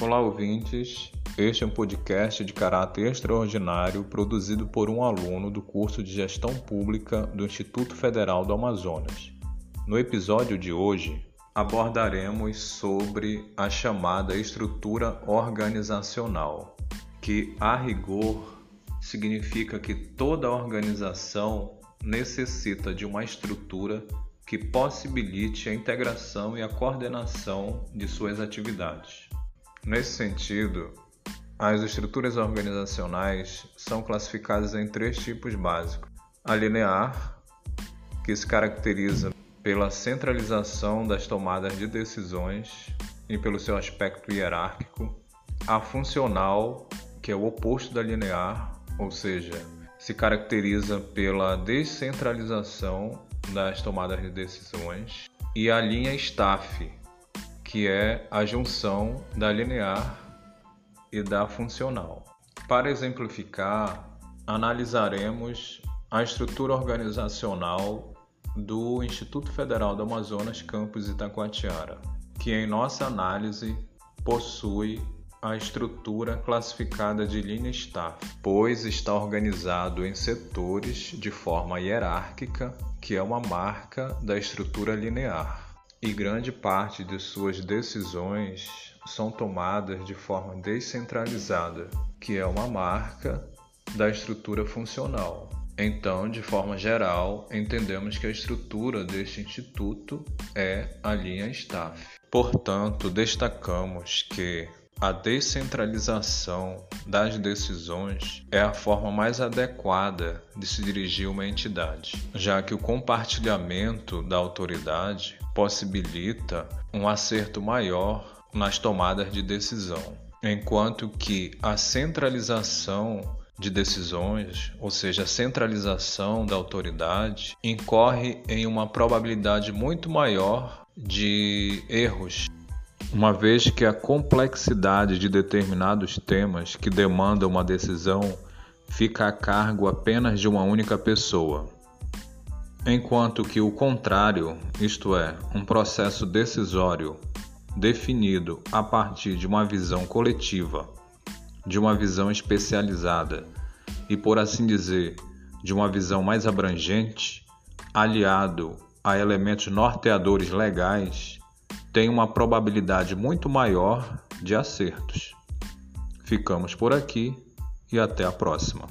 Olá, ouvintes. Este é um podcast de caráter extraordinário produzido por um aluno do curso de Gestão Pública do Instituto Federal do Amazonas. No episódio de hoje, abordaremos sobre a chamada estrutura organizacional, que, a rigor, significa que toda organização necessita de uma estrutura que possibilite a integração e a coordenação de suas atividades. Nesse sentido, as estruturas organizacionais são classificadas em três tipos básicos: a linear, que se caracteriza pela centralização das tomadas de decisões e pelo seu aspecto hierárquico, a funcional, que é o oposto da linear, ou seja, se caracteriza pela descentralização das tomadas de decisões, e a linha staff, que é a junção da linear e da funcional. Para exemplificar, analisaremos a estrutura organizacional do Instituto Federal do Amazonas Campus Itacoatiara, que em nossa análise possui a estrutura classificada de linha staff, pois está organizado em setores de forma hierárquica, que é uma marca da estrutura linear e grande parte de suas decisões são tomadas de forma descentralizada, que é uma marca da estrutura funcional. Então, de forma geral, entendemos que a estrutura deste instituto é a linha staff. Portanto, destacamos que a descentralização das decisões é a forma mais adequada de se dirigir uma entidade, já que o compartilhamento da autoridade possibilita um acerto maior nas tomadas de decisão, enquanto que a centralização de decisões, ou seja, a centralização da autoridade, incorre em uma probabilidade muito maior de erros, uma vez que a complexidade de determinados temas que demandam uma decisão fica a cargo apenas de uma única pessoa enquanto que o contrário, isto é, um processo decisório definido a partir de uma visão coletiva, de uma visão especializada e, por assim dizer, de uma visão mais abrangente, aliado a elementos norteadores legais, tem uma probabilidade muito maior de acertos. Ficamos por aqui e até a próxima.